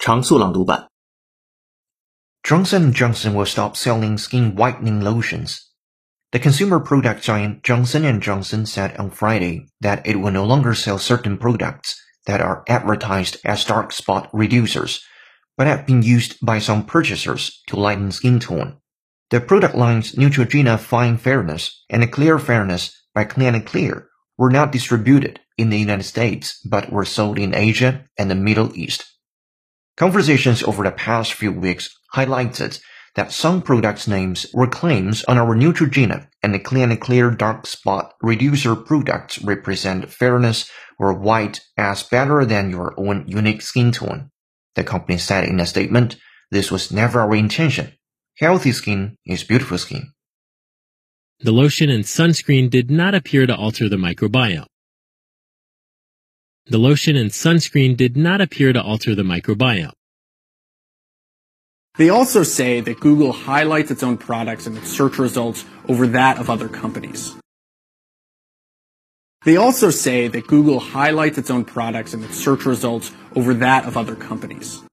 常速朗读版。 Johnson & Johnson will stop selling skin whitening lotions. The consumer product giant Johnson & Johnson said on Friday that it will no longer sell certain products that are advertised as dark spot reducers, but have been used by some purchasers to lighten skin tone. The product lines Neutrogena Fine Fairness and Clear Fairness by Clean and Clear were not distributed in the United States, but were sold in Asia and the Middle East. Conversations over the past few weeks highlighted that some products' names were claims on our Neutrogena and the Clean and Clear Dark Spot Reducer products represent fairness or white as better than your own unique skin tone. The company said in a statement, this was never our intention. Healthy skin is beautiful skin. The lotion and sunscreen did not appear to alter the microbiome. The lotion and sunscreen did not appear to alter the microbiome. They also say that Google highlights its own products in its search results over that of other companies. They also say that Google highlights its own products in its search results over that of other companies.